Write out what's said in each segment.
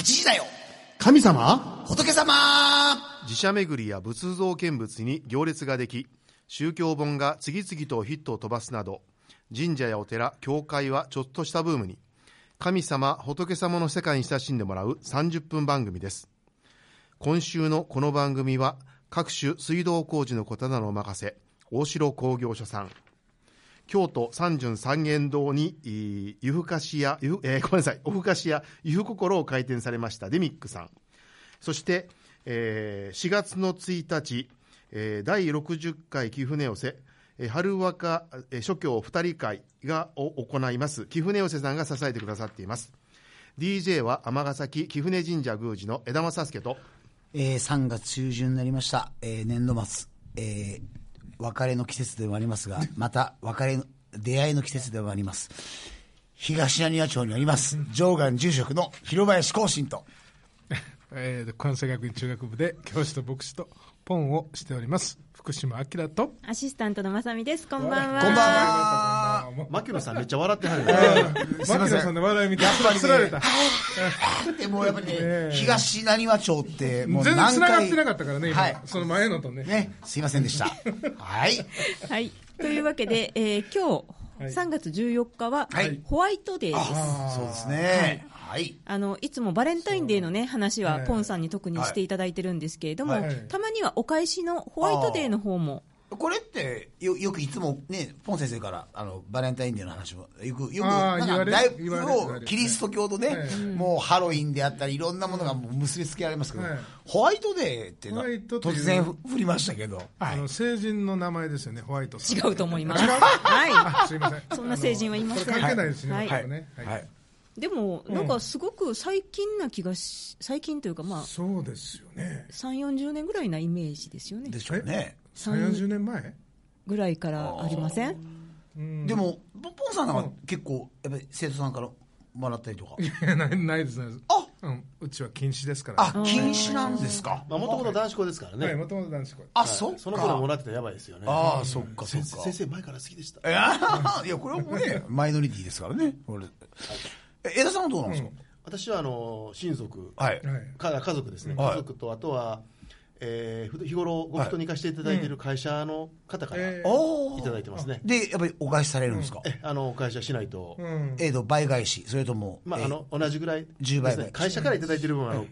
8時だよ。神様？仏様。自社巡りや仏像見物に行列ができ宗教本が次々とヒットを飛ばすなど神社やお寺教会はちょっとしたブームに。神様仏様の世界に親しんでもらう30分番組です。今週のこの番組は各種水道工事のことなどを任せ大城工業所さん京都三巡三元堂にい湯ふかしや、湯えーごめんなさい、おふかしや湯ふ心を開店されましたデミックさん。そして、えー4月の1日、えー第60回貴船寄せ、えー春若えー諸教二人会がお行います、貴船寄せさんが支えてくださっています。DJ は尼崎貴船神社宮司の枝正助と、えー、3月中旬になりました、えー年度末、えー別れの季節でもありますが、また別れの、出会いの季節でもあります。東谷町にあります、上岸住職の広林光信と、えー、関西学院中学部で教師と牧師とポンをしております福島明とアシスタントのまさみです。こんばんは。こんばんは。もう牧野さんめっちゃ笑ってはる、牧野さんの笑い見てやっぱりねつられたでもやっぱりね、え東谷町って、もう全然何回繋がってなかったからね今、はいその前のとねね、すいませんでした。はい。はい。というわけで、えー今日、はい3月14日は、はいホワイトデーです。あそうですね。はい。あのいつもバレンタインデーのね話ははいポンさんに特にしていただいてるんですけれども、はい。たまにはお返しのホワイトデーの方も。これってよよくいつもねポン先生からあのバレンタインデーの話もよくよくなん言われかだいぶキリスト教とね、はいもうハロウィンであったりいろんなものがもう結びつけられますけど、はいホワイトデーっていうのは突然ふ振りましたけど、はい。あの成人の名前ですよねホワイト違うと思います。はあ すいません。い。そんな成人はいません。関係ないですね、はい。ね。はい。はいでも、なんかすごく最近な気がし、最近というか、まあ、そうですよね。3、40年ぐらいなイメージですよね。で。しょうね。3 4 0年前？ぐらいからありません？うん。でもポンポンさんなんか結構やっぱり生徒さんからもらったりとか？いやないないですないです。あ！うん、うちは禁止ですから、あ禁止なんですか？まあ、もともと男子校ですからね。はい。もともと男子校。あそっか。その頃もらってたらやばいですよね。ああそっかそっか。先生前から好きでした。いやいやこれはもうねマイノリティですからね。これ。え江田さんはどうなんですか、私はあの親族、はい。はいか家族ですね、はい。家族とあとは、えーふ日頃ご祈祷に行かせていただいてい。る会社の方からえー。おいただいてますね、でやっぱりお返しされるんですか、えあの会社しないと、うん。えーと倍返し。それとも、まあ、えーあの同じぐらい10倍ですね。会社からいただいている分はあの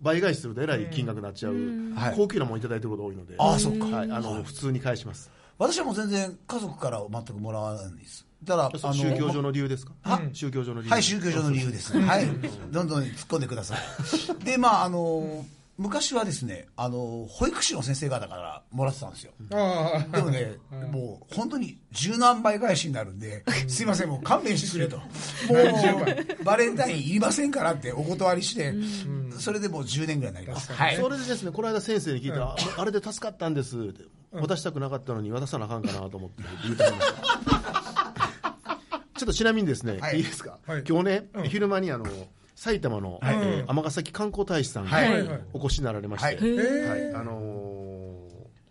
倍返しするとえらい金額になっちゃう、はい。高級なものいただいてることが多いので、ああそっか。はい、あの普通に返します、私はもう全然家族からは全くもらわないんですただあの宗教上の理由ですか、は宗教上の理由。はい宗教上の理由です。ねはい。どんどん突っ込んでください。でまああの昔はですねあの保育士の先生方からもらってたんですよ。でもね、もう本当に十何倍返しになるんで、すいません、もう勘弁してくれと、もうバレンタインいりませんからってお断りして、それでもう10年ぐらいになります。はい。それでですねこの間先生に聞いたら、ああれで助かったんですって。渡したくなかったのに渡さなあかんかなと思って言うてましたちょっとちなみにですね、はい。い、いですか、はい。今日ね、昼間にあの埼玉のはい。えー尼、崎観光大使さんが、お越しになられまして、はい。はい。あのー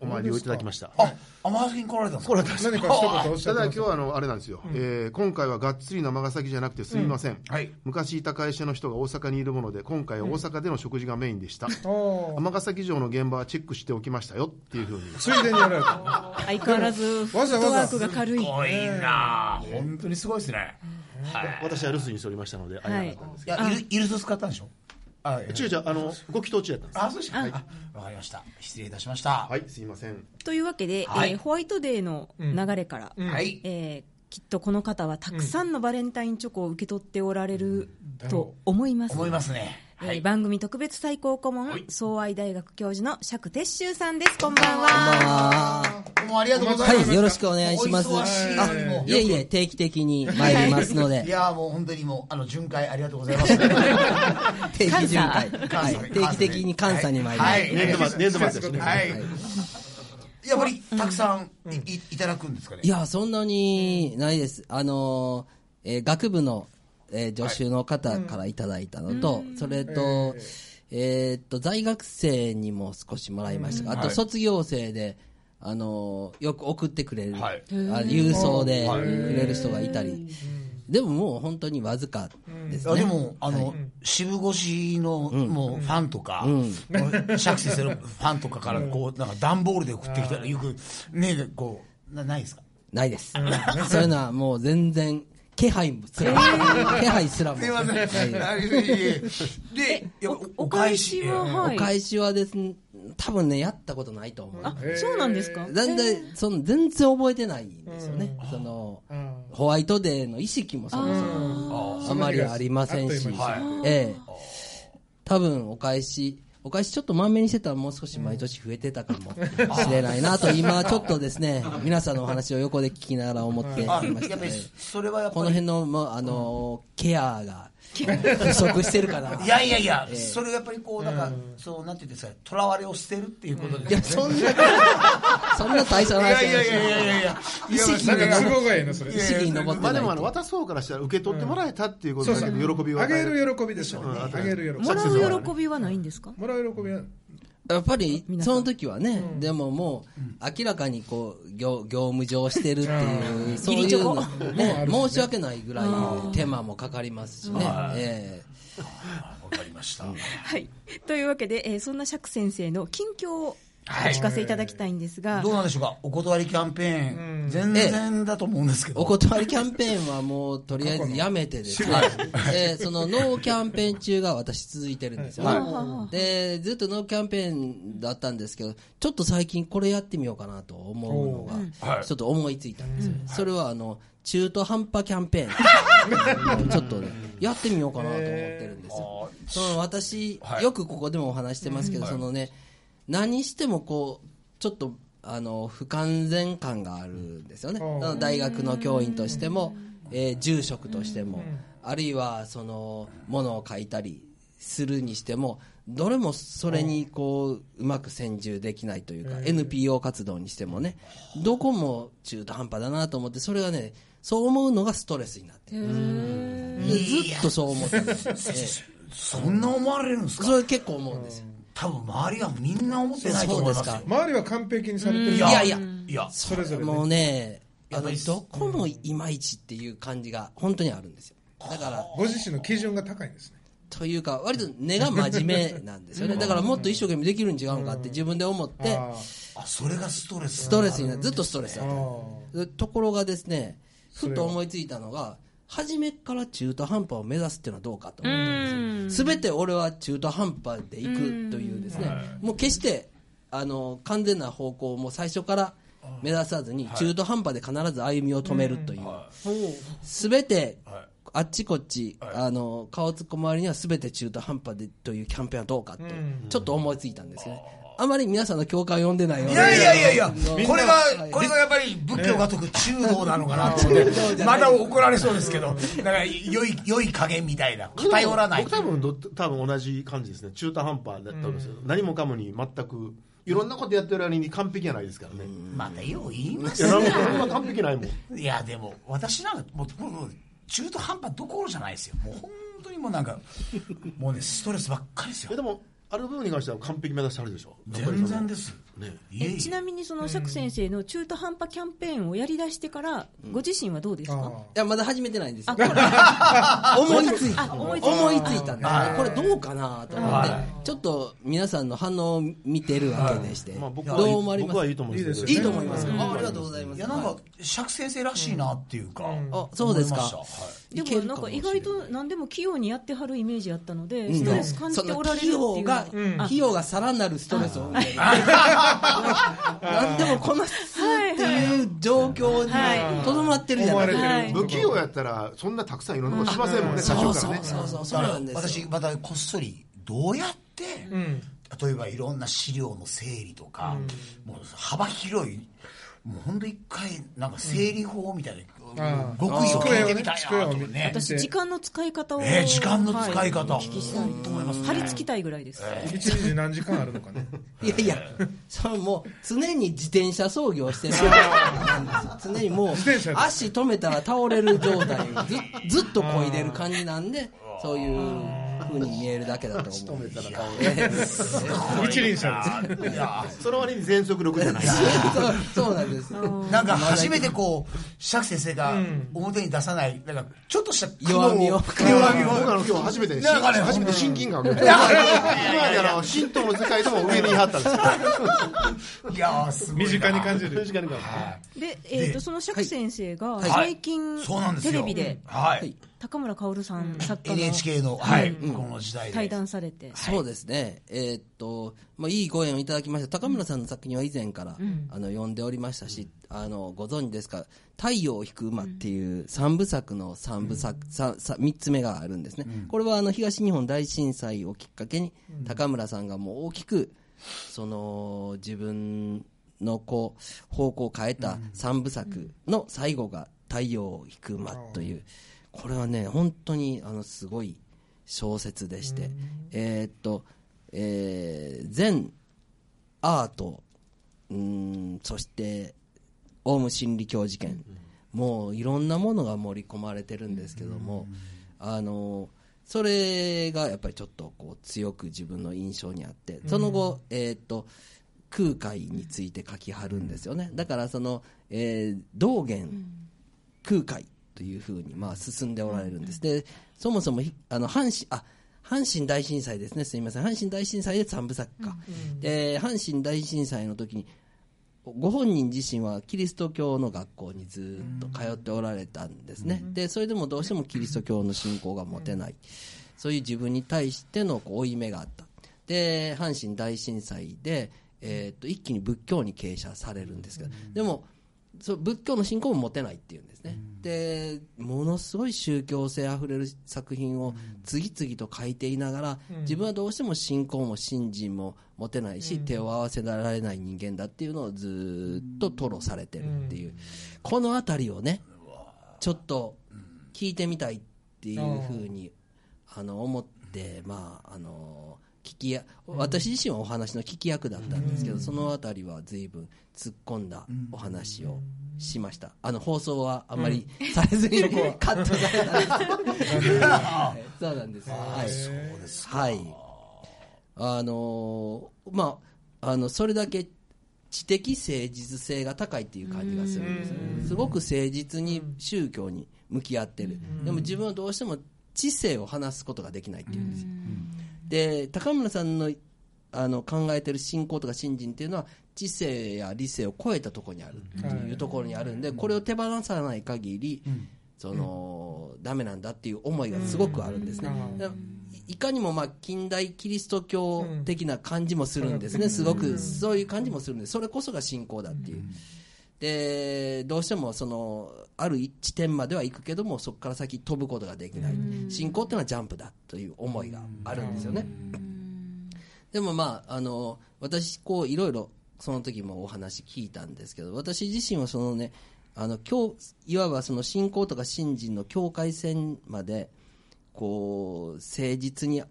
お参りをいただきました。あ、尼崎に来られたんですか？これは確か何か一言おっしゃただ今日はあのあれなんですよ、えー今回はがっつり生崎じゃなくてすみません、はい。昔いた会社の人が大阪にいるもので今回は大阪での食事がメインでした。おー。尼崎城の現場はチェックしておきましたよっていうふうに。ついでにやられた。相変わらずフットワークが軽い。すごいな。本当にすごいですね。私は留守にしておりましたのであれなかったんです。い。や、イルイルス使ったんでしょ？あ、違う違うあのご祈祷中やったんですあ、そうでした。はい。あわかりました。失礼いたしました。はいすいませんというわけで、はいえーホワイトデーの流れから、はい。えーきっとこの方はたくさんのバレンタインチョコを受け取っておられると思います。思いますね。えーはい。番組特別最高顧問、総愛大学教授の釈鉄舟さんです。こんばんは。どうもありがとうございます。はい、よろしくお願いします。お忙しいあいえいえ、定期的に参りますのいで、やもう本当にもう、あの、巡回ありがとうございます。定期巡回、はい、定期的に監査に参ります。はい年度末年度末ですねはい。やっぱり、たくさんいいいただくんですかねい。や、そんなにないです。あのー、えー学部の、えー助手の方からいただいたのと、それと、えーっと、在学生にも少しもらいました。が、あとはい。卒業生で、あのーよく送ってくれる、はい。あ郵送ではい。くれる人がいたり。でももう本当にわずかですね。あでも、あの、渋越しの、もう、ファンとか、もう釈先生のファンとかから、こう、なんか段ボールで送ってきたら、よく、ね、こう、なないですか？ないです。そういうのはもう全然、気配すらも、気配すらも。すいません。ない。ですで、やっぱお返しは、は？い。お返しはですね、多分ね、やったことないと思う。あ、そうなんですか？全然、その全然覚えてないんですよね。その、ホワイトデーの意識もそもそもあまりありませんし、ええ。多分お返し、お返しちょっとまんめにしてたらもう少し毎年増えてたかもしれないなと、今ちょっとですね、皆さんのお話を横で聞きながら思っていまあ、したこの辺の、まあ、あの、ケアが 不足してるかな。いやいやいや、それがやっぱりこう、なんか、そう、なんていうんですか、囚われを捨てるっていうこといや、ですよね。そんな、そんな大した話じゃないですよ。いやいや。いいのそれ。意識に登ってないまあでもあの渡そうからしたら受け取ってもらえたっていうことだけで喜びをあげるる喜びでしょうあげる喜び。もらう喜びはないんですか？もらう喜びはやっぱりその時はね、でももう明らかにこう業業務上してるっていう、そういうの、ね、申し訳ないぐらい手間もかかりますしね、えわかりました。はい。というわけで、えーそんな釈先生の近況をお聞かせいただきたいんですが、どうなんでしょうか？お断りキャンペーン、全然だと思うんですけど。えお断りキャンペーンはもうとりあえずやめてですね、でそのノーキャンペーン中が私続いてるんですよ。ね、でずっとノーキャンペーンだったんですけど、ちょっと最近これやってみようかなと思うのが、ちょっと思いついたんですよ、それはあの中途半端キャンペーン、ちょっとね、やってみようかなと思ってるんですよ。その私、よくここでもお話してますけど、そのね、何してもこう、ちょっと、あの、不完全感があるんですよね。うん。大学の教員としても、えー住職としても、あるいは、その、ものを書いたりするにしても、どれもそれにこう、うまく専従できないというか、NPO 活動にしてもね、どこも中途半端だなと思って、それがね、そう思うのがストレスになってる。んですよ。でずっとそう思ってる。んですそんな思われるんですか？それ結構思うんですよ。多分周りはみんな思ってないと思いますよそうです。周りは完璧にされてる。いいや。いや、いや、それぞれね。もうね、あのやっぱりどこもいまいちっていう感じが本当にあるんですよ。だから、ご自身の基準が高いんですね。というか、割と根が真面目なんですよね。だからもっと一生懸命できるん違うんかって自分で思って、ああ、それがストレス。ストレスになる、ずっとストレスだあった。でところがですね、ふと思いついたのが、初めから中途半端を目指すっていうのはどうかと思ったんですよ。すべて俺は中途半端で行くというですね、もう決して、あの、完全な方向をもう最初から目指さずに、中途半端で必ず歩みを止めるという。すべて、あっちこっち、あの、顔突っ込まれにはすべて中途半端でというキャンペーンはどうかって、ちょっと思いついたんですね。あまり皆さんの共感を読んでないよういなやいやいやいや、のこれが、これがやっぱり仏教が説く中道なのかなと思って、まだ怒られそうですけど、だから良い、良い加減みたいな、偏らない。僕。多分ど多分同じ感じですね。中途半端だったんですよ、何もかもに全くいろんなことやってる割に完璧じゃないですからね、またよう言いまいす。ねやなんかそんな完璧ないもん。いや、でも、私なんか、もう、もう中途半端どころじゃないですよ。もう本当にもうなんか、もうね、ストレスばっかりですよ。えでもある部分に関しては完璧目指してあるでしょ？全然です。ね。いえいええちなみにその釈先生の中途半端キャンペーンをやりだしてから、ご自身はどうですか、あいや、まだ始めてないんですよ。あ 思いついた。あ思思いついたんですね。これどうかなと思って、ちょっと皆さんの反応を見てるわけでして。まあ、僕どはう思われます？僕はいいと思うんです？けどいいいいと思いますか？あありがとうございます。いや、なんか、釈先生らしいなっていうか。あ、そうですか。はい。でもなんか意外と何でも器用にやってはるイメージあったので、ストレス感じておられるっていう。が、費用がさらなるストレスを生ん。でる。何でもこなすっていう状況にとどまってるじゃない。ですか。はい。不器用やったらそんなたくさんいろんなことしませんもんね、う初からね。そうそうそう、そうなんですよ。私、またこっそり、どうやって、例えばいろんな資料の整理とか、もう幅広い、もう本当一回、なんか整理法みたいな、あ極意を聞いてみたいなとね。ね。私時間の使い方を、えー時間の使い方。はお聞きしたいと思います張り付きたいぐらいです、一日何時間あるのかね いやいや、それもう常に自転車操業してる常にもう足止めたら倒れる状態をずずっと漕いでる感じなんで、そういうふうに見えるだけだと思う。一輪車です。いやその割に全速力じゃない。そうなんです。なんか初めてこう釈先生が表に出さないなんかちょっとした弱みを弱みを。僕あの今日初めて、なんかね初めて親近感を今まであの、神道の世界でも上にいはった。んですよ。いやーすごいな。身近に感じる。身近に感じる。で、えっ、と、その釈先生が、はい。最近、そうなんですよ。テレビで、はい高村薫さん作家の。NHK のはい。この時代で。対談されて、そうですね。えーっと、まあ、いいご縁をいただきました。高村さんの作品は以前から、あの、読んでおりましたし、あの、ご存知ですか、太陽を引く馬っていう三部作の三部作、ささ三つ目があるんですね。これはあの、東日本大震災をきっかけに、高村さんがもう大きく、その、自分のこう、方向を変えた三部作の最後が太陽を引く馬という、これはね、本当に、あの、すごい、小説でして、えーっと、えー、全アート、うーん、そして、オウム真理教事件、もういろんなものが盛り込まれてるんですけども、あの、それがやっぱりちょっとこう強く自分の印象にあって、その後、えーっと、空海について書きはるんですよね。だからその、えー道元、空海というふうにまあ進んでおられるんです。で、そもそもひあの阪神、あ、阪神大震災ですね、すみません。阪神大震災で三部作か。で、阪神大震災の時に、ご本人自身はキリスト教の学校にずっと通っておられたんですね。で、それでもどうしてもキリスト教の信仰が持てない。そういう自分に対してのこう負い目があった。で、阪神大震災で、えーっと、一気に仏教に傾斜されるんですけど、でも、そう仏教の信仰も持てないっていうんですね、でものすごい宗教性あふれる作品を次々と書いていながら、自分はどうしても信仰も信心も持てないし、手を合わせられない人間だっていうのをずっと吐露されてるっていう、この辺りをねちょっと聞いてみたいっていうふうにあの思って、まああの聞きや私自身はお話の聞き役だったんですけど、そのあたりは随分突っ込んだお話をしました。あの放送はあまりされずに、カットされたそうなんです。はい。そうですはい。あのーまあ、あの、それだけ知的誠実性が高いっていう感じがするんですよね。すごく誠実に宗教に向き合ってる。でも自分はどうしても知性を話すことができないっていうんですよ。で、高村さんのあの考えてる信仰とか信心っていうのは知性や理性を超えたところにあるっていうところにあるんで、これを手放さない限り、その、ダメなんだっていう思いがすごくあるんですね。いいかにもまあ近代キリスト教的な感じもするんですね、すごくそういう感じもするんです、それこそが信仰だっていう。でどうしてもそのある地点までは行くけどもそこから先飛ぶことができない。信仰っていうのはジャンプだという思いがあるんですよね。でもまああの私こういろいろその時もお話聞いたんですけど私自身はそのねあの今日いわばその信仰とか信心の境界線までこう誠実に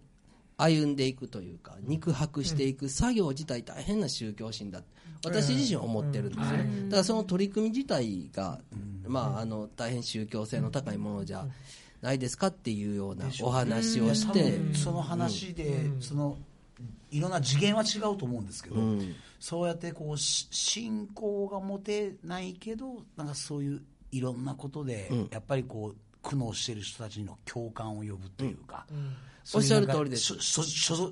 歩んでいくというか肉薄していく作業自体大変な宗教心だ私自身は思ってるんですよねだからその取り組み自体が、まあ、あの大変宗教性の高いものじゃないですかっていうようなお話をし多て分その話で、そのいろんな次元は違うと思うんですけど、そうやってこうし信仰が持てないけどなんかそういういろんなことで、やっぱりこう苦悩している人たちの共感を呼ぶというか、そういうおっしゃる通りです。所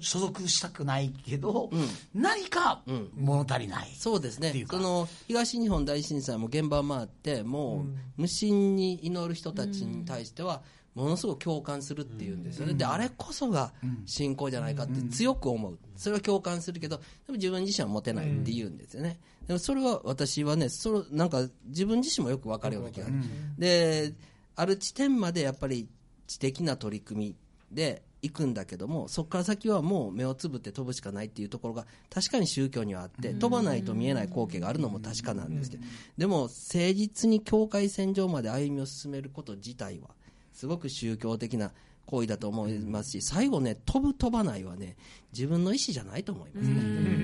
属したくないけど、何か物足りない、そうですね。その東日本大震災も現場を回ってもう無心に祈る人たちに対してはものすごく共感するっていうんですよね、であれこそが信仰じゃないかって強く思う。それは共感するけどでも自分自身は持てないって言うんですよね、でもそれは私はねそれなんか自分自身もよく分かるような気がする、である地点までやっぱり知的な取り組みで行くんだけどもそこから先はもう目をつぶって飛ぶしかないっていうところが確かに宗教にはあって飛ばないと見えない光景があるのも確かなんですけどでも誠実に境界線上まで歩みを進めること自体はすごく宗教的な行為だと思いますし、最後ね、飛ぶ飛ばないはね、自分の意思じゃないと思いますね。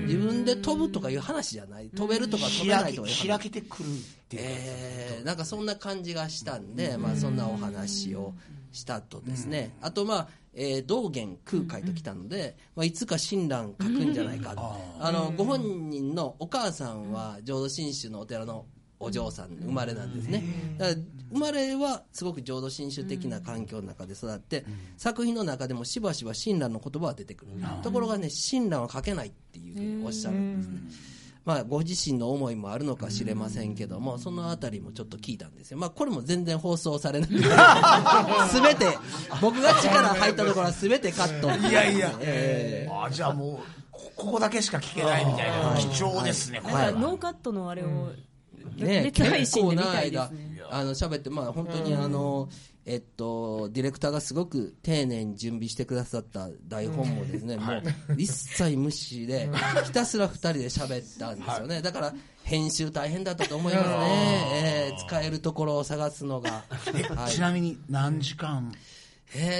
自分で飛ぶとかいう話じゃない。飛べるとか飛べない開とか開けてくるっていうか、えーなんかそんな感じがしたんで、まあ、そんなお話をしたとですね、あと、まあえー道元空海と来たので、まあ、いつか親鸞書くんじゃないかと。あのご本人のお母さんは浄土真宗のお寺のお嬢さん生まれなんですね。だから生まれはすごく浄土真宗的な環境の中で育って、作品の中でもしばしば親鸞の言葉は出てくる、ところがね親鸞は書けないっていうふうにおっしゃるんですね、まあ、ご自身の思いもあるのか知れませんけども、そのあたりもちょっと聞いたんですよ。まあ、これも全然放送されない。すべて、僕が力入ったところはすべてカット。いやいや、えあじゃあもうこここだけしか聞けないみたいな。貴重ですね、これは。ノーカットのあれを、ね、ネット配信で見結構な間ね。あの喋って、まあ、本当にあの、えっと、ディレクターがすごく丁寧に準備してくださった台本もですね、もう一切無視で、ひたすら二人で喋ったんですよね。だから、編集大変だったと思いますね。えー使えるところを探すのが。はいちなみに何時間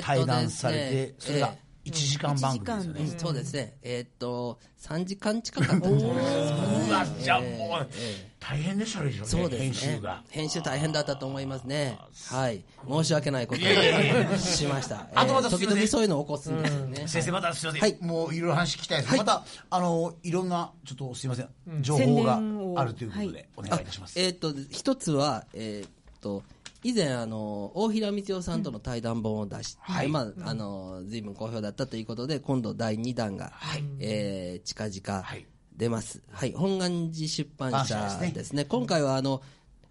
対談されてね、それが1時間番組ですよ1時ね間、そうですね。えーっと、3時間近かったんじゃないですか。ね。うわじゃあもうえー。大変でしたでしょうねそうですね。編集が。編集大変だったと思いますね。はい。申し訳ないことをしました。あとまたえー時々そういうの起こすんですよね。先生またすみません、はい。もういろいろ話聞きたいです、はい。またあのいろんなちょっとすみません。情報があるということで、はい。お願いいたします、えーっと、一つは、えーっと、以前、あの、大平光代さんとの対談本を出して、はい。まあ、あの、随分好評だったということで、今度第2弾が、えー近々はい。出ます。はい。本願寺出版社ですね。ですね。今回は、あの、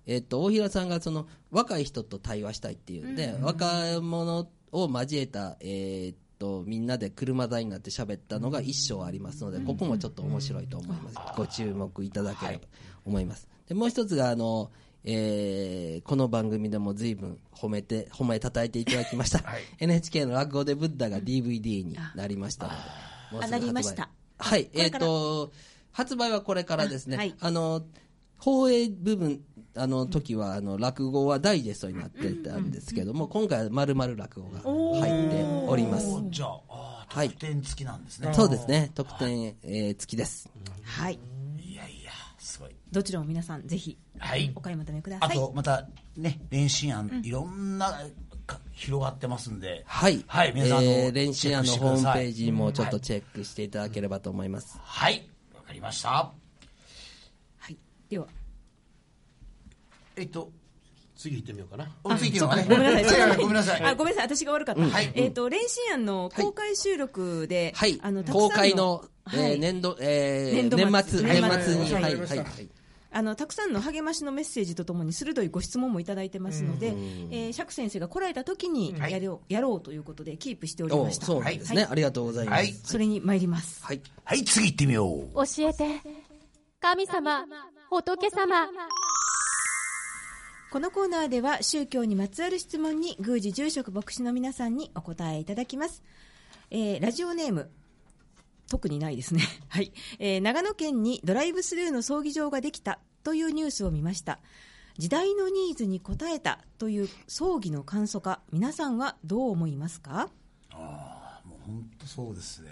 えーっと、大平さんがその、若い人と対話したいっていうんで、若者を交えた、えーっと、みんなで車座になって喋ったのが一章ありますので、ここもちょっと面白いと思います。ご注目いただければと思います。で、もう一つが、あの、えーこの番組でも随分褒めて、褒めたたえていただきました。NHK の落語でブッダが DVD になりましたので、もうすぐあなりま発売したはい、えっ、これからと、発売はこれからですね。あはいあの、放映部分、あの時は、あの、落語はダイジェストになってたんですけども、今回は丸々落語が入っております。おじゃああーはい特典付きなんですね、そうですね、特典、えー付きです。はい。すごいどちらも皆さんぜひはいお買い求めください。あとまたね練習案、いろんなか広がってますんではい。はい皆さんえー、練習屋のホームページもちょっとはいチェックしていただければと思います。はいわかりましたはい。では。えっと次行ってみようかな。おついてるのがねごめんなさい。ちなみにごめんなさい。あ、ごめんなさい。私が悪かった。はいえっと、練習案の公開収録で、はい。あの、たくさん公開の、え年度、えー年度末。年末、に、ははいい、ははい。あのたくさんの励ましのメッセージとともに鋭いご質問もいただいてますので、えー釈先生が来られた時にやろう,、やろうということでキープしておりおました。そうですね、はい。ありがとうございます。はい。それに参ります。はい。はい次行ってみよう。教えて。神様仏様このコーナーでは宗教にまつわる質問に宮司住職牧師の皆さんにお答えいただきます、えーラジオネーム。特にないですね、はい。えー長野県にドライブスルーの葬儀場ができた。というニュースを見ました。時代のニーズに応えたという葬儀の簡素化皆さんはどう思いますか？ああもう本当そうですね。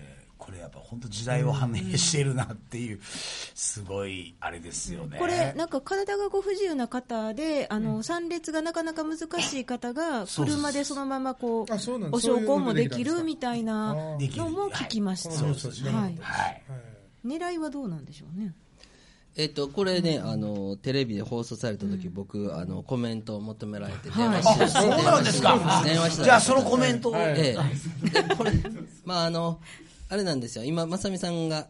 これやっぱ本当時代を反映してるなっていうすごいあれですよね。これ、なんか体がご不自由な方で、あの参列がなかなか難しい方が、車でそのままこうあそうなんおそういうの焼香もできるみたいなのも聞きました。はい。狙いはどうなんでしょうね。えっと、これね、あの、テレビで放送された時、僕、あの、コメントを求められて、電話して、あそうなんですか。電話したじゃあそのコメントを、ええ、でこれ、まああの、あれなんですよ、今、正美さんが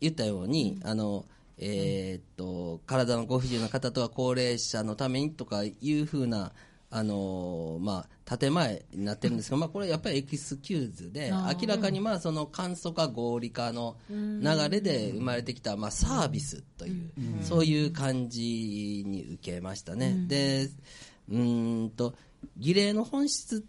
言ったように、あのえーっと体のご不自由な方とか高齢者のためにとかいうふうな、あのまあ、建前になってるんですが、まあ、これやっぱりエキスキューズで、明らかにまあその簡素化、合理化の流れで生まれてきた、まあ、サービスという、そういう感じに受けましたね。でうーんと儀礼の本質っ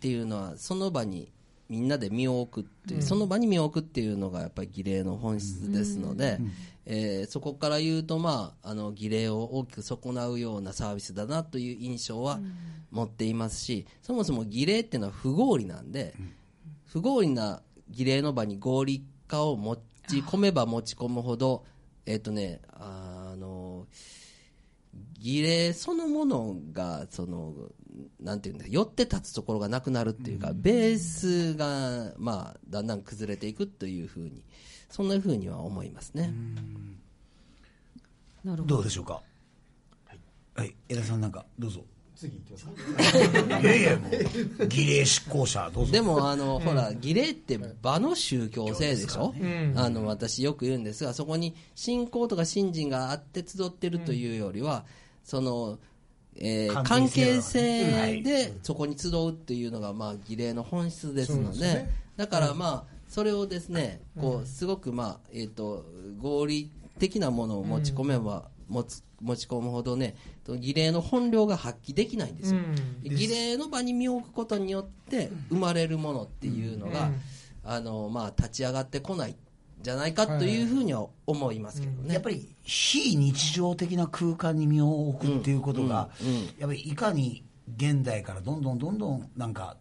ていうのはその場にみんなで身を置くっていう、その場に身を置くっていうのがやっぱり儀礼の本質ですので、えーそこから言うと、まあ、あの儀礼を大きく損なうようなサービスだなという印象は持っていますし、そもそも儀礼っていうのは不合理なんで、不合理な儀礼の場に合理化を持ち込めば持ち込むほど、えっ、とね、あの、儀礼そのものが、その、なんていうんだ、寄って立つところがなくなるっていうか、ベースが、まあ、だんだん崩れていくというふうに、そんなふうには思いますね。なるほど。どうでしょうか？はい、江田さんなんかどうぞ。次行きます。か いやいやもう儀礼執行者どうぞ。でも、あの、ほら、儀礼って場の宗教性でしょ、ん。あの、私よく言うんですが、そこに信仰とか信心があって集ってるというよりは、その、えー関関係係性性でそこに集うっていうのが、まあ、儀礼の本質ですので、ね。だからまあ、それをですね、こう、すごくまあ、えっ、と、合理的なものを持ち込めば、持つ持ち込むほどね、と儀礼の本領が発揮できないんですよ。うん。儀礼の場に身を置くことによって生まれるものっていうのが、あのまあ、立ち上がってこないんじゃないかというふうには思いますけどね。やっぱり非日常的な空間に身を置くっていうことが、やっぱりいかに現代からどんどんどんどんなんか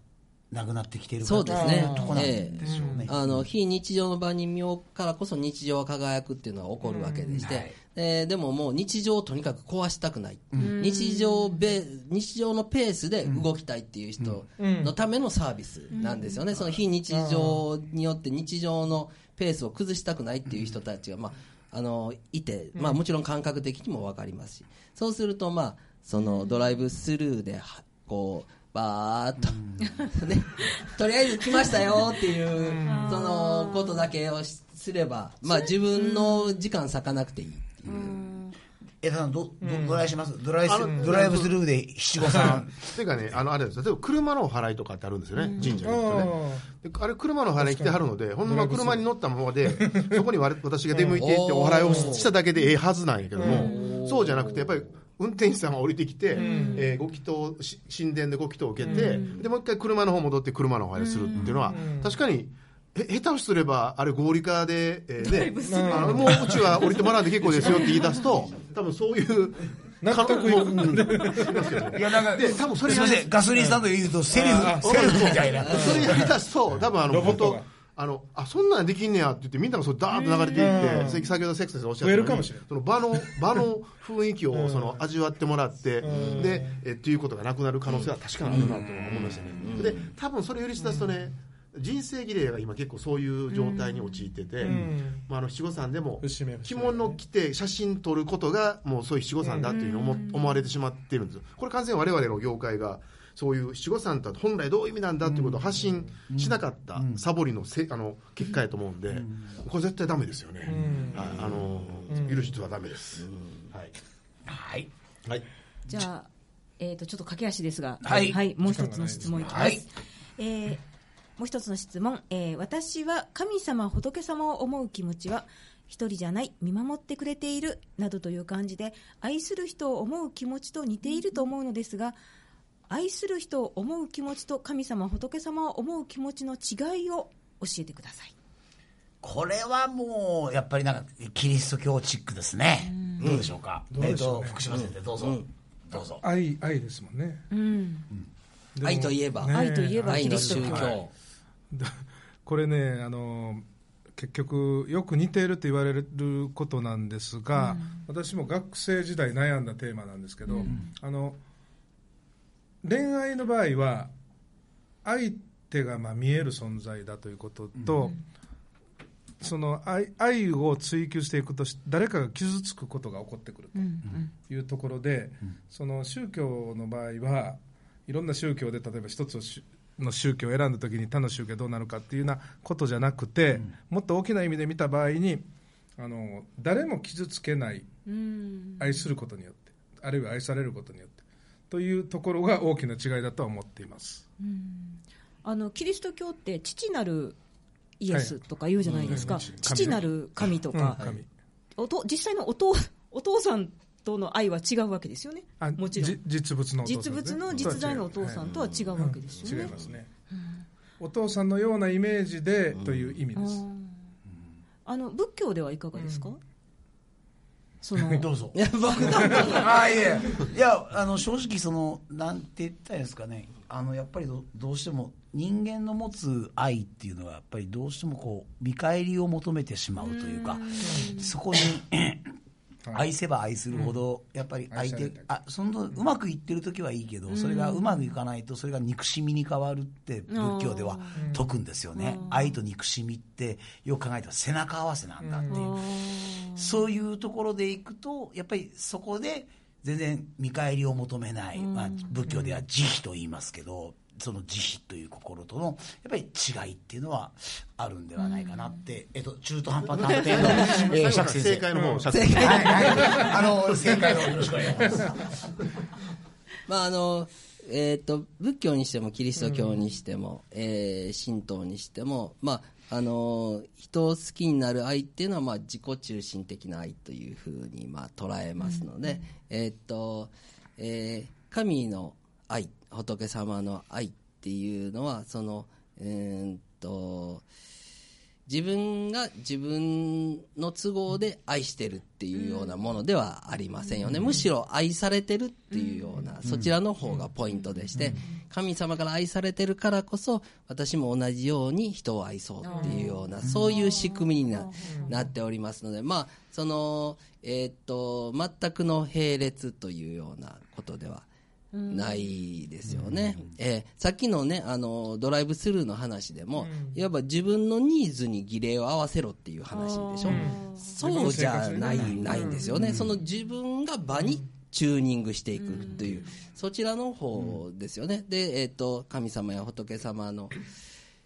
なくなってきているかそうですねというところなんでしょうね。あの非日常の場に身を置くからこそ日常は輝くっていうのが起こるわけでして、うん。はいえーでももう日常をとにかく壊したくない、日常べ日常のペースで動きたいっていう人のためのサービスなんですよね、その非日常によって日常のペースを崩したくないっていう人たちが、まあ、あのいて、まあ、もちろん感覚的にも分かります。しそうすると、まあ、そのドライブスルーではこうバーッと、ね、とりあえず来ましたよっていう、そのことだけをしすれば、まあ、自分の時間割かなくていいっていう。江田さんど、どドライします？ドライスドライブスルーで七五三。ていうかね、あのあれです例えば車のお払いとかってあるんですよね、神社に行くとね。であれ、車のお払いに来てはるので、ほんま車に乗ったままで、そこにわ私が出向いていって、お払いをしただけでええはずなんやけども、そうじゃなくて、やっぱり運転手さんが降りてきて、えーご祈祷、し神殿でご祈祷を受けて、でもう一回車の方戻って車のお払いするっていうのは、確かに。へ下手をすれば、あれ合理化で、えーね、あのもううちは降りてもらうんで結構ですよって言い出すと、多分そういう、納得いく。いや、なんか、で多分それす。いません、ガソリンスタンドで言うと、セルフ、セルフみたいな。それやりだすと、多分あの、本当あの、あ、そんなんできんねやって言って、みんながそうダーッと流れていって、先先ほどセックス先生おっしゃったように。増えるかもしれない。その場の、場の雰囲気を、その、味わってもらって、で、え、っていうことがなくなる可能性は確かにあるなと思いましたね。で、多分それを許し出すとね、人生儀礼が今結構そういう状態に陥ってて、まあ、あの七五三でも着目物着て写真撮ることがもうそういう七五三だっていうふうに思思われてしまってるんですよ。これ完全に我々の業界がそういう七五三とは本来どういう意味なんだっていうことを発信しなかったサボりのせあの結果やと思うんでこれ絶対ダメですよね、はいあの許してはダメです、はい。はい。はい。じゃあ、えー、とちょっと駆け足ですが、はい。もう一つの質問いきます。はい。えーもう一つの質問、えー私は神様、仏様を思う気持ちは、一人じゃない、見守ってくれているなどという感じで、愛する人を思う気持ちと似ていると思うのですが、愛する人を思う気持ちと神様、仏様を思う気持ちの違いを教えてください。これはもう、やっぱりなんか、キリスト教チックですね。どうでしょうか？えっと、福島先生、どうぞ。どうぞ。愛愛ですもんねうん、でも愛といえば、ね愛といえばキリスト教。宗教。だこれねあの結局よく似ていると言われることなんですが、私も学生時代悩んだテーマなんですけど、あの恋愛の場合は相手がまあ見える存在だということと、その愛愛を追求していくとし誰かが傷つくことが起こってくるというところで、その宗教の場合はいろんな宗教で例えば一つの宗教を選んだ時に他の宗教がどうなるかっていうようなことじゃなくて、もっと大きな意味で見た場合にあの誰も傷つけないうん。愛することによってあるいは愛されることによってというところが大きな違いだとは思っています。あのキリスト教って父なるイエスとか言うじゃないですか、はい父なる神とか、うん。神。おと実際のお父お父さんとの愛は違うわけですよね。あもちろん。じ実物のね実物の実在のお父さんとは違うわけですよね。違います。ね。お父さんのようなイメージでという意味です、あの仏教ではいかがですか、その。どうぞ。いや僕 あいえ。いやあの正直そのなんて言ったらいいんですかね。あのやっぱりどどうしても人間の持つ愛っていうのはやっぱりどうしてもこう見返りを求めてしまうというかそこに愛せば愛するほどやっぱり相手あそのうまくいってる時はいいけどそれがうまくいかないとそれが憎しみに変わるって仏教では説くんですよね。愛と憎しみってよく考えたら背中合わせなんだっていう。そういうところでいくと、やっぱりそこで全然見返りを求めない、まあ、仏教では慈悲と言いますけど、その慈悲という心とのやっぱり違いっていうのはあるんではないかなって、えっと、中途半端な判定 の、えー、釈先生。正解の方、釈はいはい、あの正解のよろしくお願いします。まああのえー、と仏教にしてもキリスト教にしても、えー神道にしても、まあ、あの人を好きになる愛っていうのは、まあ、自己中心的な愛というふうに、まあ、捉えますので、えーっとえー神の愛仏様の愛っていうのはその、えーっと自分が自分の都合で愛してるっていうようなものではありませんよね、むしろ愛されてるっていうような、そちらの方がポイントでして、神様から愛されてるからこそ私も同じように人を愛そうっていうような、そういう仕組みにななっておりますのでまあそのえーっと全くの並列というようなことではないですよね、えーさっきのねあのドライブスルーの話でも、いわば自分のニーズに儀礼を合わせろっていう話でしょ、そうじゃない,、ないんですよね、その自分が場にチューニングしていくという、そちらの方ですよね、で、えー、と神様や仏様の、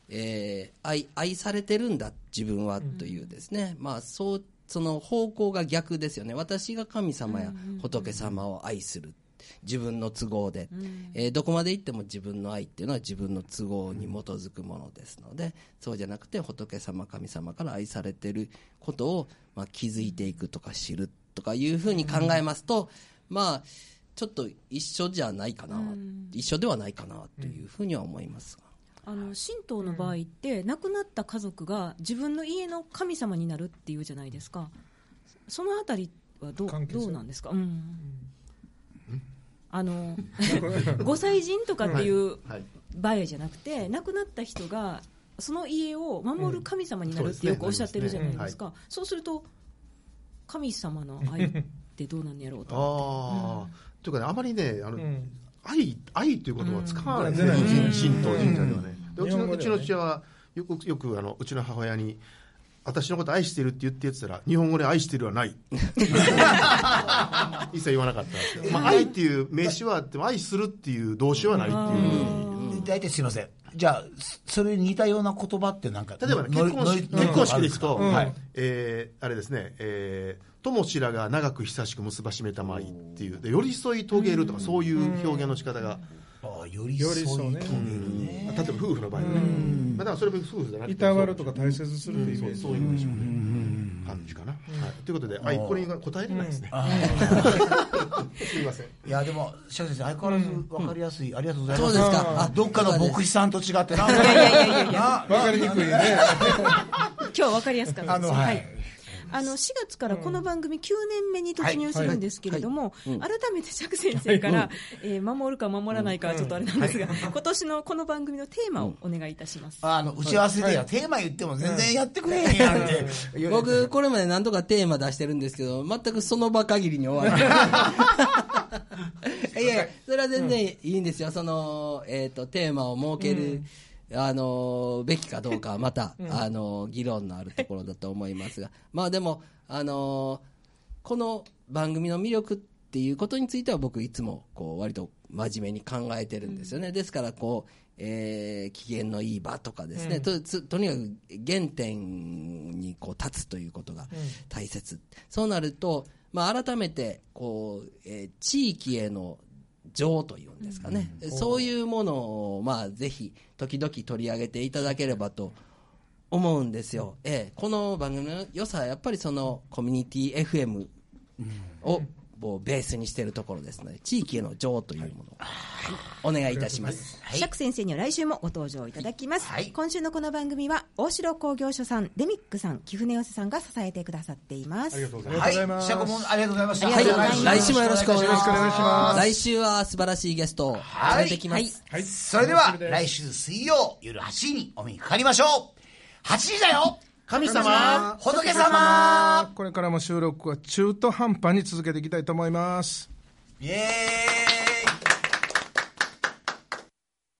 えー愛愛されてるんだ自分はというですね、まあそうその方向が逆ですよね。私が神様や仏様を愛する自分の都合で、えーどこまで行っても自分の愛っていうのは自分の都合に基づくものですのでそうじゃなくて仏様神様から愛されてることを、まあ、気づいていくとか知るとかいうふうに考えますと、まあちょっと一緒じゃないかな、一緒ではないかなというふうには思いますが。あの神道の場合って、亡くなった家族が自分の家の神様になるっていうじゃないですか。そのあたりはどうどうなんですか、うんあのご祭神とかっていうはい。場合じゃなくて亡くなった人がその家を守る神様になるってよくおっしゃってるじゃないですか、そうすると神様の愛ってどうなんやろうと ああ、というかね、あまりね、あの、うん。愛、愛という言葉を使わない。ですね、うん神神道、神社ではね。でうちのうちの父親は、よく、よく、あの、うちの母親に、私のこと愛してるって言ってやってたら、日本語で愛してるはない。一切言わなかったんですよ。まあ、愛っていう名詞はあっても、愛するっていう動詞はないっていう。大体すいません。じゃあ、それに似たような言葉ってなんか、例えばね、結婚式、結婚式でいくと、うんはい。えーあれですね、えー、友しらが長く久しく結ばしめたまいっていう、で寄り添い遂げるとか、そういう表現の仕方が、ああ寄り添い遂げるね。例えば夫婦の場合はね、まあ、だからそれも夫婦じゃなくて、いたわるとか大切にするっていうイメージ、そういうんでしょうね、感じかな。はい、ということで、あいこれに答えれないですね。すみません。いや、でも、釈先生、相変わらず分かりやすい。ありがとうございます。そうですか。あどっかの牧師さんと違ってな。いいやいやいやいやいやわかりにくいね。今日は分かりやすかったです。あのはいあの4月からこの番組9年目に突入するんですけれども、改めて釈先生から、えー守るか守らないかはちょっとあれなんですが、今年のこの番組のテーマをお願いいたします。あの、打ち合わせでや、テーマ言っても全然やってくれへんやんって。僕、これまで何度かテーマ出してるんですけど、全くその場限りに終わる。いやいや、それは全然いいんですよ。その、えっ、と、テーマを設ける、あの、べきかどうかはまた、あの、議論のあるところだと思いますが、まあでも、あの、この番組の魅力っていうことについては僕いつも、こう、割と真面目に考えてるんですよね。ですから、こう、えー機嫌のいい場とかですね、とつとにかく原点にこう立つということが大切、そうなると、まあ、改めてこう、えー地域への情というんですかね、そういうものを、まあ、ぜひ時々取り上げていただければと思うんですよ、ええ。この番組の良さはやっぱりそのコミュニティ FM ををベースにしているところですので、地域への情というものを、お願いいたします。はい。釈先生には来週もご登場いただきます、はい。今週のこの番組は大城工業所さんデミックさん貴船寄せさんが支えてくださっています。ありがとうございはいます。ありがとうござい。ます。シャコもありがとうございました。ありがとうござい来週もよろしくお願いします。来週は素晴らしいゲストを連れてきます。はい。それでは来週水曜夜8時にお目にかかりましょう。8時だよ神様仏様これからも収録は中途半端に続けていきたいと思います。イエーイ